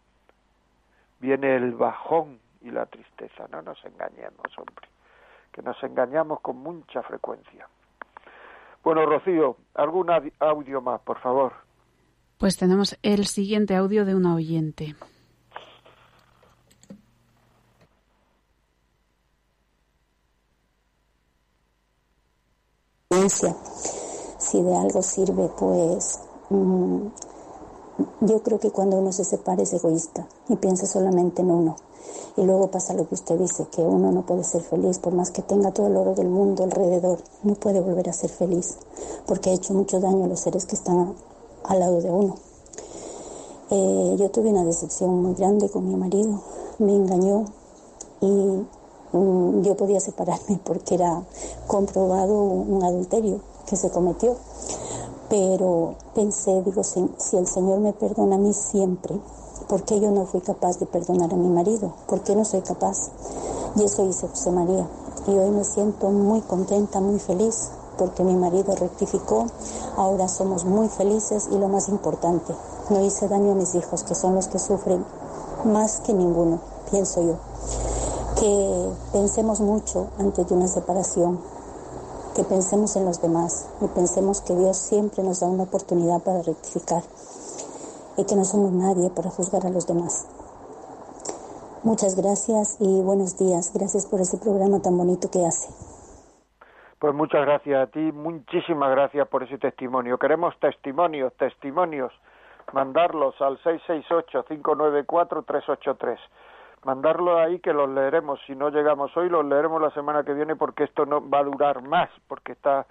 viene el bajón y la tristeza. No nos engañemos, hombre, que nos engañamos con mucha frecuencia. Bueno, Rocío, algún audio más, por favor. Pues tenemos el siguiente audio de una oyente. Si de algo sirve, pues mm, yo creo que cuando uno se separa es egoísta y piensa solamente en uno. Y luego pasa lo que usted dice, que uno no puede ser feliz, por más que tenga todo el oro del mundo alrededor, no puede volver a ser feliz, porque ha hecho mucho daño a los seres que están al lado de uno. Eh, yo tuve una decepción muy grande con mi marido, me engañó y mm, yo podía separarme porque era comprobado un adulterio que se cometió. Pero pensé, digo, si el Señor me perdona a mí siempre, ¿Por qué yo no fui capaz de perdonar a mi marido? ¿Por qué no soy capaz? Y eso hice José María. Y hoy me siento muy contenta, muy feliz, porque mi marido rectificó. Ahora somos muy felices y lo más importante, no hice daño a mis hijos, que son los que sufren más que ninguno, pienso yo. Que pensemos mucho antes de una separación, que pensemos en los demás y pensemos que Dios siempre nos da una oportunidad para rectificar y que no somos nadie para juzgar a los demás. Muchas gracias y buenos días. Gracias por ese programa tan bonito que hace. Pues muchas gracias a ti, muchísimas gracias por ese testimonio. Queremos testimonios, testimonios. Mandarlos al 668-594-383. Mandarlo ahí que los leeremos. Si no llegamos hoy, los leeremos la semana que viene porque esto no va a durar más, porque está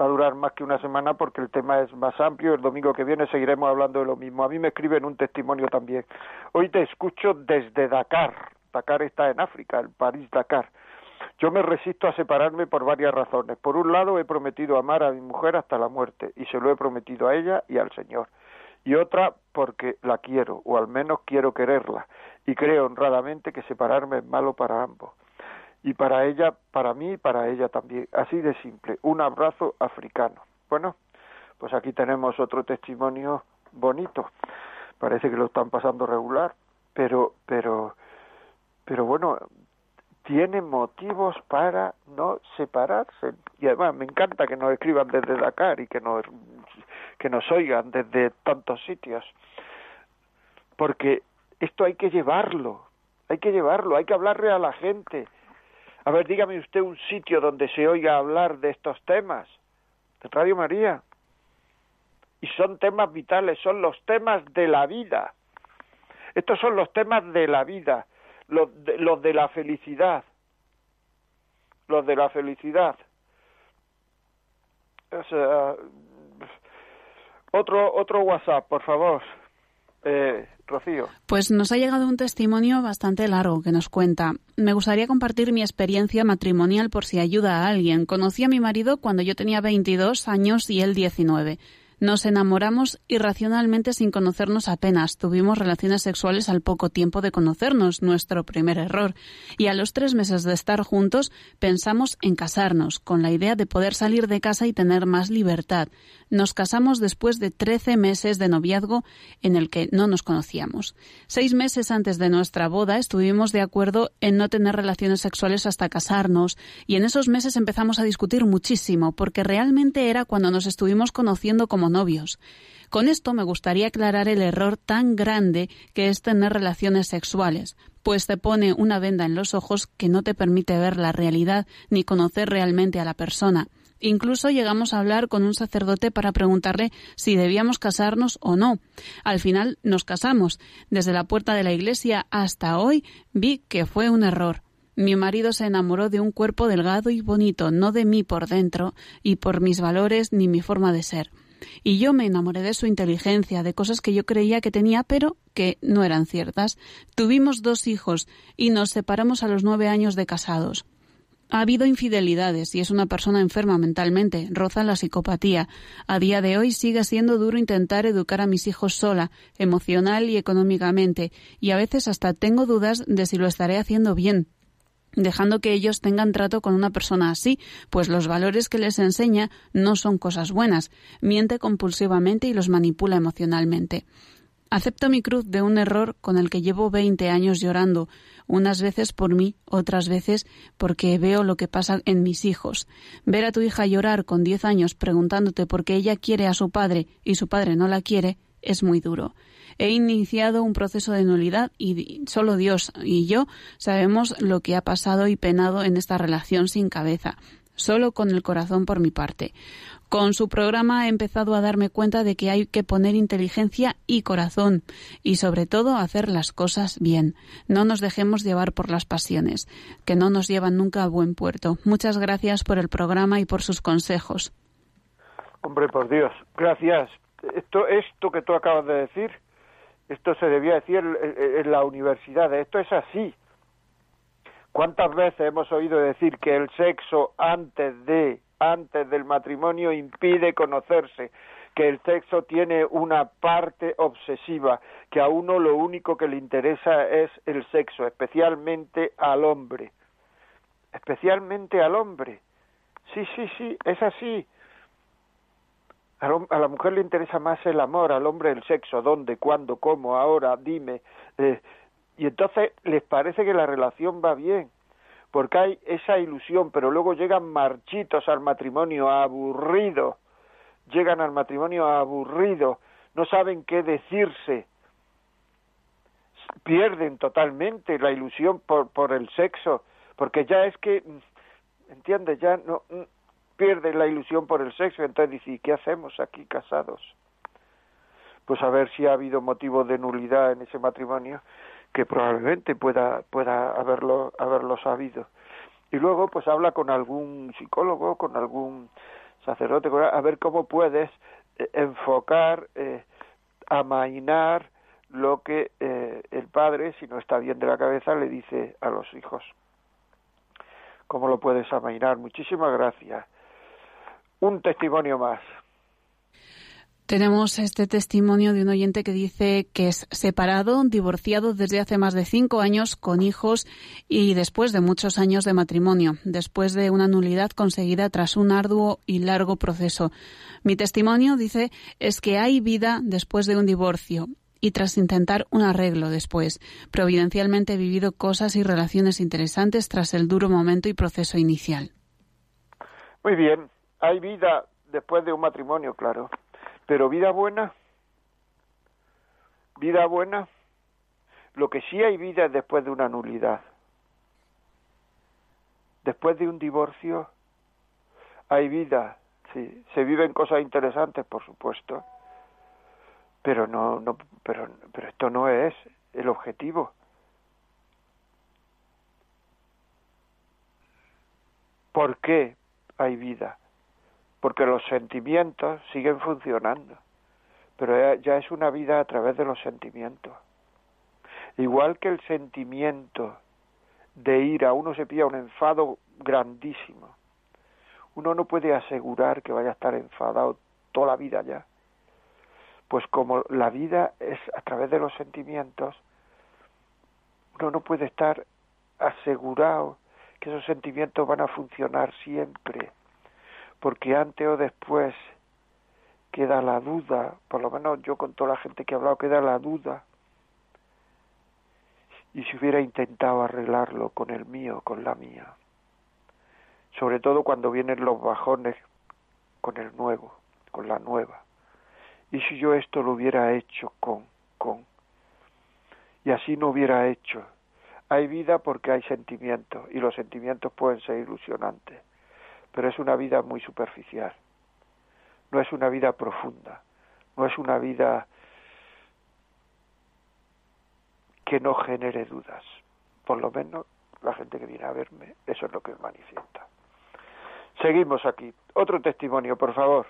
va a durar más que una semana porque el tema es más amplio. El domingo que viene seguiremos hablando de lo mismo. A mí me escriben un testimonio también. Hoy te escucho desde Dakar. Dakar está en África, el París Dakar. Yo me resisto a separarme por varias razones. Por un lado, he prometido amar a mi mujer hasta la muerte, y se lo he prometido a ella y al Señor. Y otra, porque la quiero, o al menos quiero quererla, y creo honradamente que separarme es malo para ambos y para ella, para mí y para ella también. Así de simple, un abrazo africano. Bueno, pues aquí tenemos otro testimonio bonito. Parece que lo están pasando regular, pero, pero, pero bueno, tiene motivos para no separarse. Y además me encanta que nos escriban desde Dakar y que nos, que nos oigan desde tantos sitios. Porque esto hay que llevarlo, hay que llevarlo, hay que hablarle a la gente, a ver, dígame usted un sitio donde se oiga hablar de estos temas. De Radio María. Y son temas vitales, son los temas de la vida. Estos son los temas de la vida, los de, la felicidad. Los de la felicidad. Otro, otro WhatsApp, por favor. Eh, Rocío. Pues nos ha llegado un testimonio bastante largo que nos cuenta. Me gustaría compartir mi experiencia matrimonial por si ayuda a alguien. Conocí a mi marido cuando yo tenía 22 años y él 19. Nos enamoramos irracionalmente sin conocernos apenas. Tuvimos relaciones sexuales al poco tiempo de conocernos, nuestro primer error. Y a los tres meses de estar juntos pensamos en casarnos, con la idea de poder salir de casa y tener más libertad. Nos casamos después de trece meses de noviazgo en el que no nos conocíamos. Seis meses antes de nuestra boda estuvimos de acuerdo en no tener relaciones sexuales hasta casarnos y en esos meses empezamos a discutir muchísimo porque realmente era cuando nos estuvimos conociendo como novios. Con esto me gustaría aclarar el error tan grande que es tener relaciones sexuales, pues te pone una venda en los ojos que no te permite ver la realidad ni conocer realmente a la persona. Incluso llegamos a hablar con un sacerdote para preguntarle si debíamos casarnos o no. Al final nos casamos. Desde la puerta de la iglesia hasta hoy vi que fue un error. Mi marido se enamoró de un cuerpo delgado y bonito, no de mí por dentro y por mis valores ni mi forma de ser. Y yo me enamoré de su inteligencia, de cosas que yo creía que tenía, pero que no eran ciertas. Tuvimos dos hijos y nos separamos a los nueve años de casados. Ha habido infidelidades y es una persona enferma mentalmente, roza la psicopatía. A día de hoy sigue siendo duro intentar educar a mis hijos sola, emocional y económicamente, y a veces hasta tengo dudas de si lo estaré haciendo bien dejando que ellos tengan trato con una persona así, pues los valores que les enseña no son cosas buenas, miente compulsivamente y los manipula emocionalmente. Acepto mi cruz de un error con el que llevo veinte años llorando, unas veces por mí, otras veces porque veo lo que pasa en mis hijos. Ver a tu hija llorar con diez años preguntándote por qué ella quiere a su padre y su padre no la quiere es muy duro. He iniciado un proceso de nulidad y solo Dios y yo sabemos lo que ha pasado y penado en esta relación sin cabeza, solo con el corazón por mi parte. Con su programa he empezado a darme cuenta de que hay que poner inteligencia y corazón y sobre todo hacer las cosas bien. No nos dejemos llevar por las pasiones, que no nos llevan nunca a buen puerto. Muchas gracias por el programa y por sus consejos. Hombre, por Dios, gracias. Esto, esto que tú acabas de decir esto se debía decir en la universidad, esto es así. ¿Cuántas veces hemos oído decir que el sexo antes de antes del matrimonio impide conocerse, que el sexo tiene una parte obsesiva, que a uno lo único que le interesa es el sexo, especialmente al hombre. Especialmente al hombre. Sí, sí, sí, es así. A la mujer le interesa más el amor, al hombre el sexo, dónde, cuándo, cómo, ahora, dime. Eh, y entonces les parece que la relación va bien, porque hay esa ilusión, pero luego llegan marchitos al matrimonio, aburridos, llegan al matrimonio aburridos, no saben qué decirse, pierden totalmente la ilusión por, por el sexo, porque ya es que, ¿entiendes? Ya no pierden la ilusión por el sexo, entonces dice, ¿y qué hacemos aquí casados? Pues a ver si ha habido motivo de nulidad en ese matrimonio, que probablemente pueda, pueda haberlo, haberlo sabido. Y luego pues habla con algún psicólogo, con algún sacerdote, a ver cómo puedes eh, enfocar, eh, amainar lo que eh, el padre, si no está bien de la cabeza, le dice a los hijos. ¿Cómo lo puedes amainar? Muchísimas gracias. Un testimonio más. Tenemos este testimonio de un oyente que dice que es separado, divorciado desde hace más de cinco años, con hijos y después de muchos años de matrimonio, después de una nulidad conseguida tras un arduo y largo proceso. Mi testimonio, dice, es que hay vida después de un divorcio y tras intentar un arreglo después. Providencialmente he vivido cosas y relaciones interesantes tras el duro momento y proceso inicial. Muy bien, hay vida después de un matrimonio, claro. Pero vida buena, vida buena, lo que sí hay vida es después de una nulidad. Después de un divorcio hay vida, sí, se viven cosas interesantes, por supuesto, pero no, no, pero, pero esto no es el objetivo. ¿Por qué hay vida? Porque los sentimientos siguen funcionando, pero ya es una vida a través de los sentimientos. Igual que el sentimiento de ira, uno se pilla un enfado grandísimo. Uno no puede asegurar que vaya a estar enfadado toda la vida ya. Pues como la vida es a través de los sentimientos, uno no puede estar asegurado que esos sentimientos van a funcionar siempre porque antes o después queda la duda, por lo menos yo con toda la gente que he hablado, queda la duda. Y si hubiera intentado arreglarlo con el mío, con la mía. Sobre todo cuando vienen los bajones con el nuevo, con la nueva. Y si yo esto lo hubiera hecho con, con. Y así no hubiera hecho. Hay vida porque hay sentimientos y los sentimientos pueden ser ilusionantes pero es una vida muy superficial, no es una vida profunda, no es una vida que no genere dudas. Por lo menos la gente que viene a verme, eso es lo que manifiesta. Seguimos aquí. Otro testimonio, por favor.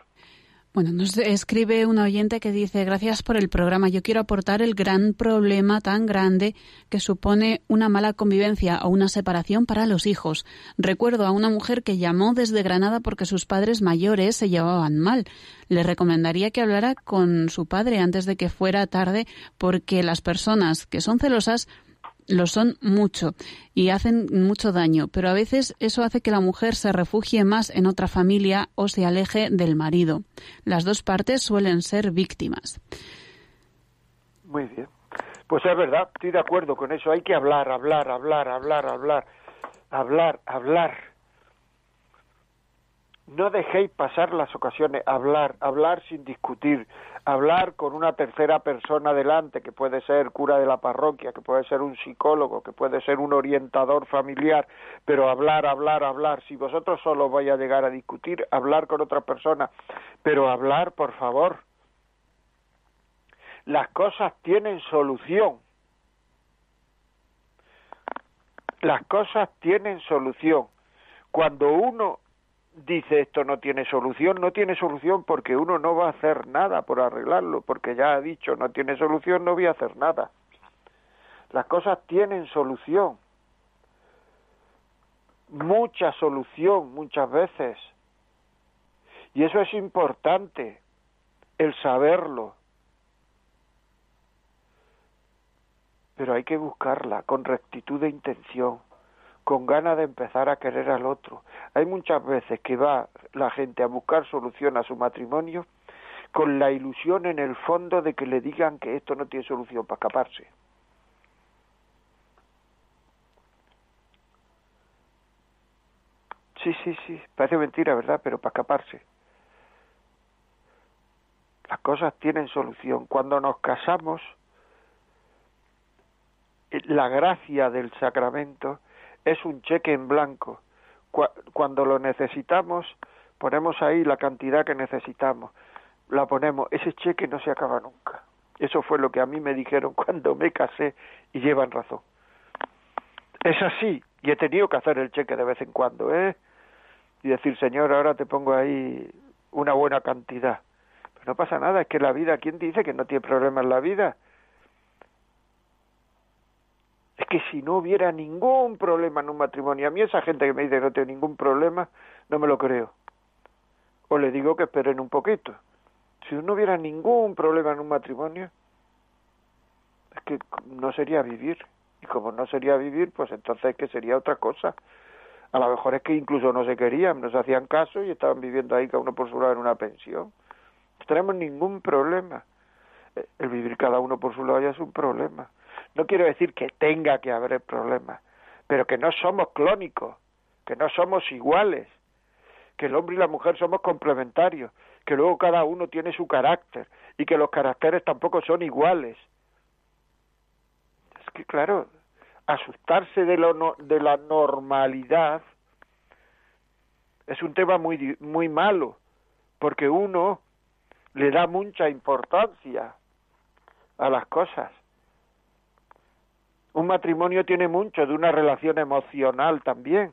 Bueno, nos escribe un oyente que dice, gracias por el programa. Yo quiero aportar el gran problema tan grande que supone una mala convivencia o una separación para los hijos. Recuerdo a una mujer que llamó desde Granada porque sus padres mayores se llevaban mal. Le recomendaría que hablara con su padre antes de que fuera tarde porque las personas que son celosas lo son mucho y hacen mucho daño, pero a veces eso hace que la mujer se refugie más en otra familia o se aleje del marido. Las dos partes suelen ser víctimas. Muy bien. Pues es verdad, estoy de acuerdo con eso. Hay que hablar, hablar, hablar, hablar, hablar, hablar, hablar. No dejéis pasar las ocasiones, hablar, hablar sin discutir, hablar con una tercera persona delante, que puede ser cura de la parroquia, que puede ser un psicólogo, que puede ser un orientador familiar, pero hablar, hablar, hablar. Si vosotros solo vais a llegar a discutir, hablar con otra persona, pero hablar, por favor. Las cosas tienen solución. Las cosas tienen solución. Cuando uno dice esto no tiene solución, no tiene solución porque uno no va a hacer nada por arreglarlo, porque ya ha dicho no tiene solución, no voy a hacer nada. Las cosas tienen solución, mucha solución muchas veces. Y eso es importante, el saberlo. Pero hay que buscarla con rectitud de intención con ganas de empezar a querer al otro. Hay muchas veces que va la gente a buscar solución a su matrimonio con la ilusión en el fondo de que le digan que esto no tiene solución para escaparse. Sí, sí, sí, parece mentira, ¿verdad? Pero para escaparse. Las cosas tienen solución. Cuando nos casamos, eh, la gracia del sacramento es un cheque en blanco. Cuando lo necesitamos, ponemos ahí la cantidad que necesitamos. La ponemos. Ese cheque no se acaba nunca. Eso fue lo que a mí me dijeron cuando me casé y llevan razón. Es así, y he tenido que hacer el cheque de vez en cuando, ¿eh? y decir, Señor, ahora te pongo ahí una buena cantidad. Pero no pasa nada, es que la vida, ¿quién dice que no tiene problemas la vida? Es que si no hubiera ningún problema en un matrimonio, a mí esa gente que me dice no tiene ningún problema, no me lo creo. O le digo que esperen un poquito. Si no hubiera ningún problema en un matrimonio, es que no sería vivir. Y como no sería vivir, pues entonces que sería otra cosa. A lo mejor es que incluso no se querían, no se hacían caso y estaban viviendo ahí cada uno por su lado en una pensión. No tenemos ningún problema. Eh, el vivir cada uno por su lado ya es un problema. No quiero decir que tenga que haber problemas, pero que no somos clónicos, que no somos iguales, que el hombre y la mujer somos complementarios, que luego cada uno tiene su carácter y que los caracteres tampoco son iguales. Es que claro, asustarse de, lo de la normalidad es un tema muy, muy malo, porque uno le da mucha importancia a las cosas. Un matrimonio tiene mucho de una relación emocional también.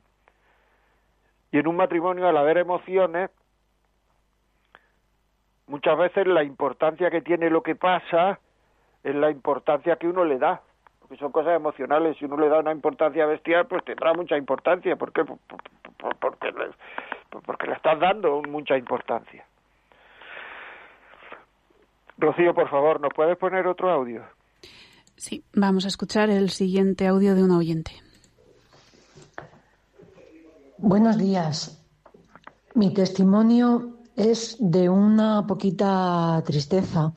Y en un matrimonio, al haber emociones, muchas veces la importancia que tiene lo que pasa es la importancia que uno le da que son cosas emocionales. Si uno le da una importancia bestial, pues tendrá mucha importancia. ¿Por qué? Porque le, porque le estás dando mucha importancia. Rocío, por favor, ¿nos puedes poner otro audio? Sí, vamos a escuchar el siguiente audio de un oyente. Buenos días. Mi testimonio es de una poquita tristeza.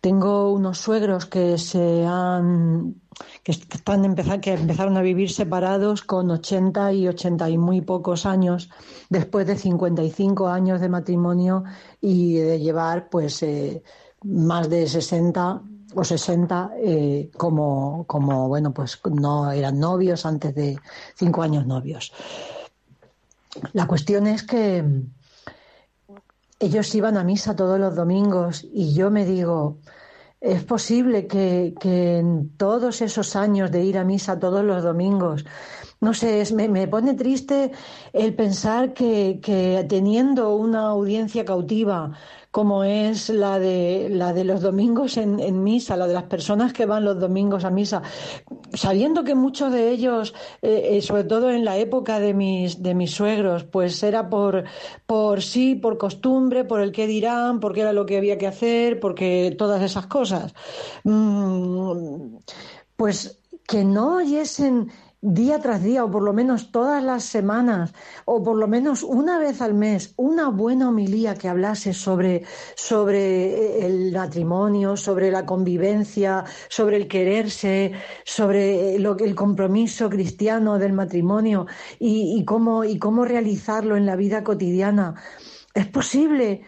Tengo unos suegros que se han que están empezar, que empezaron a vivir separados con 80 y 80 y muy pocos años después de 55 años de matrimonio y de llevar pues eh, más de 60 o 60 eh, como, como bueno pues no eran novios antes de cinco años novios. La cuestión es que ellos iban a misa todos los domingos y yo me digo, es posible que, en todos esos años de ir a misa todos los domingos, no sé, me, pone triste el pensar que, que teniendo una audiencia cautiva, como es la de, la de los domingos en, misa, la de las personas que van los domingos a misa, sabiendo que muchos de ellos, eh, eh, sobre todo en la época de mis, de mis suegros, pues era por, por sí, por costumbre, por el qué dirán, porque era lo que había que hacer, porque todas esas cosas. Mm, pues que no oyesen día tras día, o por lo menos todas las semanas, o por lo menos una vez al mes, una buena homilía que hablase sobre, sobre eh, el matrimonio, sobre la convivencia, sobre el quererse, sobre lo, el compromiso cristiano del matrimonio y, cómo, y cómo realizarlo en la vida cotidiana. Es posible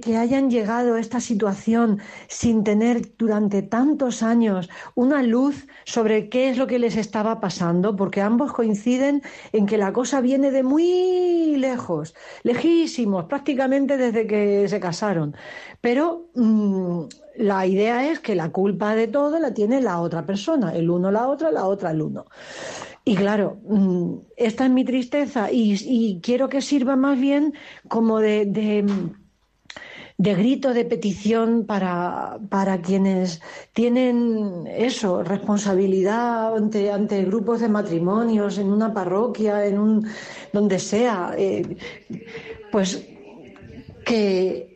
que, hayan llegado a esta situación sin tener durante tantos años una luz sobre qué es lo que les estaba pasando, porque ambos coinciden en que la cosa viene de muy lejos, lejísimos, prácticamente desde que se casaron. Pero mm, la idea es que la culpa de todo la tiene la otra persona, el uno la otra, la otra el uno. Y claro, mm, esta es mi tristeza y, quiero que sirva más bien como de de grito, de petición para, para quienes tienen eso, responsabilidad ante, ante grupos de matrimonios, en una parroquia, en un donde sea, eh, pues que,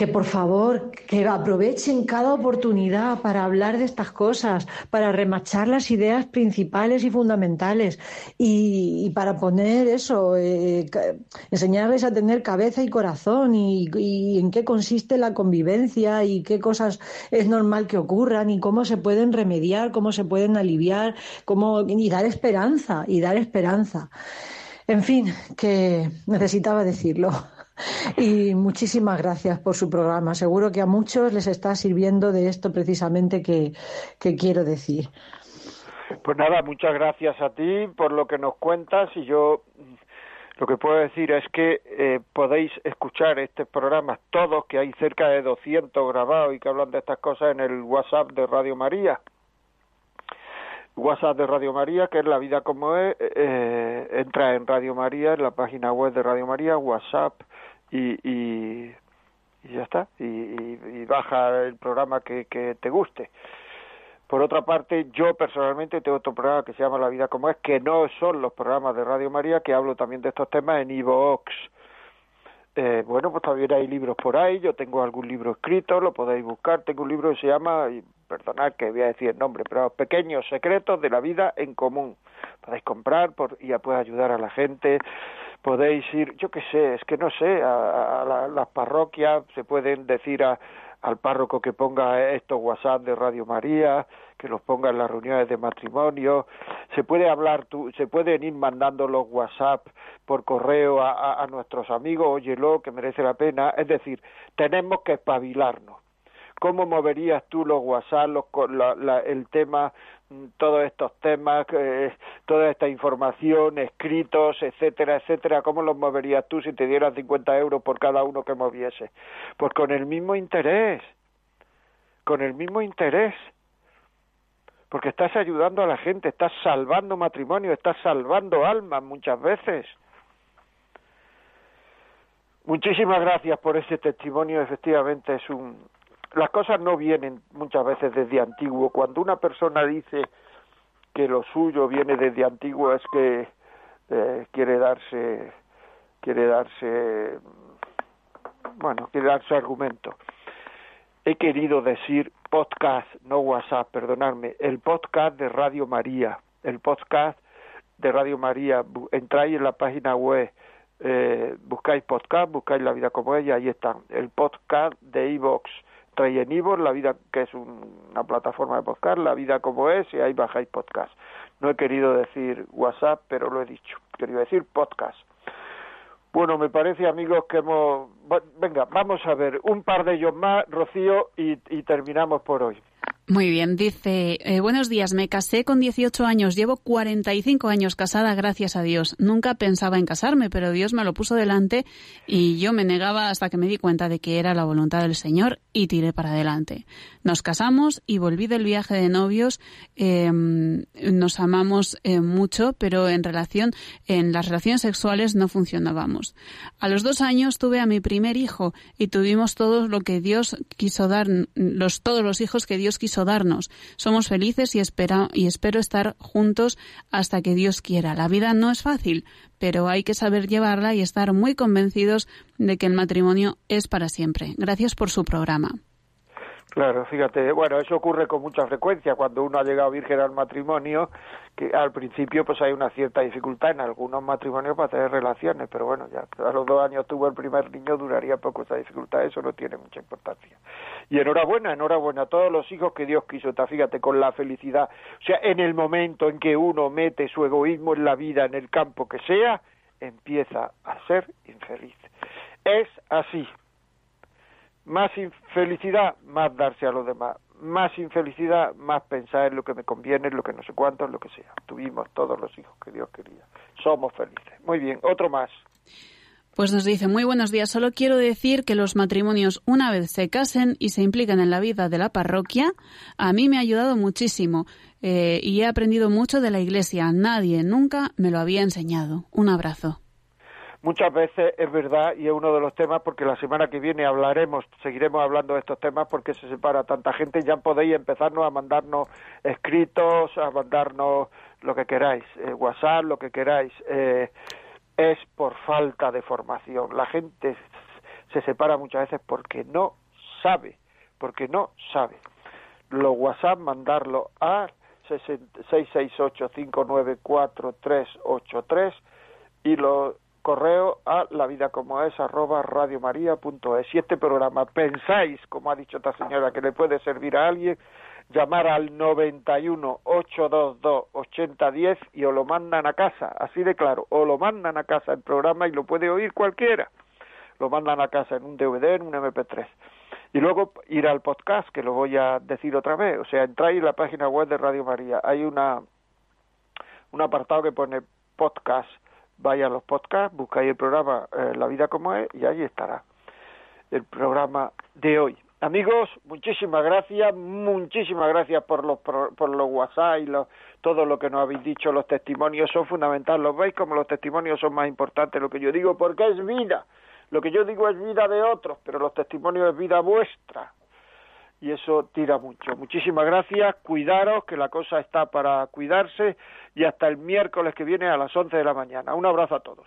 que por favor, que aprovechen cada oportunidad para hablar de estas cosas, para remachar las ideas principales y fundamentales y, para poner eso, eh, enseñarles a tener cabeza y corazón y, en qué consiste la convivencia y qué cosas es normal que ocurran y cómo se pueden remediar, cómo se pueden aliviar, cómo, y dar esperanza, y dar esperanza. En fin, que necesitaba decirlo. Y muchísimas gracias por su programa. Seguro que a muchos les está sirviendo de esto precisamente que, quiero decir. Pues nada, muchas gracias a ti por lo que nos cuentas y yo lo que puedo decir es que eh, podéis escuchar estos programas todos, que hay cerca de 200 grabados y que hablan de estas cosas en el WhatsApp de Radio María. WhatsApp de Radio María, que es La Vida como es, eh, entra en Radio María, en la página web de Radio María, WhatsApp, y, y, ya está, y, baja el programa que, que te guste. Por otra parte, yo personalmente tengo otro programa que se llama La Vida como es, que no son los programas de Radio María, que hablo también de estos temas en Ivox. Eh, bueno, pues también hay libros por ahí, yo tengo algún libro escrito, lo podéis buscar, tengo un libro que se llama, perdonad que voy a decir el nombre, pero Pequeños Secretos de la Vida en Común. Podéis comprar por, y ya puede ayudar a la gente, podéis ir, yo qué sé, es que no sé, a, las parroquias, se pueden decir a, al párroco que ponga estos WhatsApp de Radio María, que los ponga en las reuniones de matrimonio, se puede hablar, se pueden ir mandando los WhatsApp por correo a, a, nuestros amigos, óyelo, que merece la pena, es decir, tenemos que espabilarnos. ¿Cómo moverías tú los WhatsApp, los, el tema todos estos temas, eh, toda esta información, escritos, etcétera, etcétera, ¿cómo los moverías tú si te dieran 50 euros por cada uno que moviese? Pues con el mismo interés, con el mismo interés, porque estás ayudando a la gente, estás salvando matrimonio, estás salvando almas muchas veces. Muchísimas gracias por ese testimonio, efectivamente es un, las cosas no vienen muchas veces desde antiguo. Cuando una persona dice que lo suyo viene desde antiguo es que eh, quiere darse, quiere darse, bueno, quiere darse argumento. He querido decir podcast, no WhatsApp, perdonadme, el podcast de Radio María, el podcast de Radio María. Entráis en la página web, eh, buscáis podcast, buscáis La Vida como ella, ahí están. El podcast de Evox trae en la vida que es una plataforma de podcast, la vida como es, y ahí bajáis podcast. No he querido decir WhatsApp, pero lo he dicho. Quería decir podcast. Bueno, me parece, amigos, que hemos... Venga, vamos a ver un par de ellos más, Rocío, y terminamos por hoy. Muy bien, dice, eh, buenos días, me casé con 18 años, llevo 45 años casada, gracias a Dios. Nunca pensaba en casarme, pero Dios me lo puso delante y yo me negaba hasta que me di cuenta de que era la voluntad del Señor y tiré para adelante. Nos casamos y volví del viaje de novios, em, nos amamos eh, mucho, pero en relación, en las relaciones sexuales no funcionábamos. A los dos años tuve a mi primer hijo y tuvimos todo lo que Dios quiso dar, los, todos los hijos que Dios quiso darnos. Somos felices y, espera, y espero estar juntos hasta que Dios quiera. La vida no es fácil, pero hay que saber llevarla y estar muy convencidos de que el matrimonio es para siempre. Gracias por su programa. Claro, fíjate, bueno, eso ocurre con mucha frecuencia cuando uno ha llegado virgen al matrimonio, que al principio pues hay una cierta dificultad en algunos matrimonios para tener relaciones, pero bueno, ya a los dos años tuvo el primer niño, duraría poco esa dificultad, eso no tiene mucha importancia. Y enhorabuena, enhorabuena a todos los hijos que Dios quiso, fíjate, con la felicidad, o sea, en el momento en que uno mete su egoísmo en la vida, en el campo que sea, empieza a ser infeliz. Es así, más infelicidad, más darse a los demás. Más infelicidad, más pensar en lo que me conviene, en lo que no sé cuánto, en lo que sea. Tuvimos todos los hijos que Dios quería. Somos felices. Muy bien, otro más. Pues nos dice, muy buenos días. Solo quiero decir que los matrimonios, una vez se casen y se implican en la vida de la parroquia, a mí me ha ayudado muchísimo eh, y he aprendido mucho de la iglesia. Nadie nunca me lo había enseñado. Un abrazo muchas veces es verdad y es uno de los temas porque la semana que viene hablaremos, seguiremos hablando de estos temas porque se separa tanta gente, ya podéis empezarnos a mandarnos escritos, a mandarnos lo que queráis, eh, WhatsApp, lo que queráis. Eh, es por falta de formación. La gente se separa muchas veces porque no sabe, porque no sabe. Los WhatsApp mandarlo a 668-594-383 y los correo a la vida como es arroba radiomaria.es. Si este programa pensáis, como ha dicho esta señora, que le puede servir a alguien, llamar al 91 822 8010 y os lo mandan a casa, así de claro, o lo mandan a casa el programa y lo puede oír cualquiera. Lo mandan a casa en un DVD, en un MP3. Y luego ir al podcast, que lo voy a decir otra vez. O sea, entráis en la página web de Radio María. Hay una un apartado que pone podcast. Vaya a los podcasts, buscáis el programa eh, La vida como es y ahí estará el programa de hoy. Amigos, muchísimas gracias, muchísimas gracias por los por los WhatsApp y todo lo que nos habéis dicho, los testimonios son fundamentales, los veis como los testimonios son más importantes lo que yo digo, porque es vida. Lo que yo digo es vida de otros, pero los testimonios es vida vuestra. Y eso tira mucho. Muchísimas gracias, cuidaros, que la cosa está para cuidarse y hasta el miércoles que viene a las 11 de la mañana. Un abrazo a todos.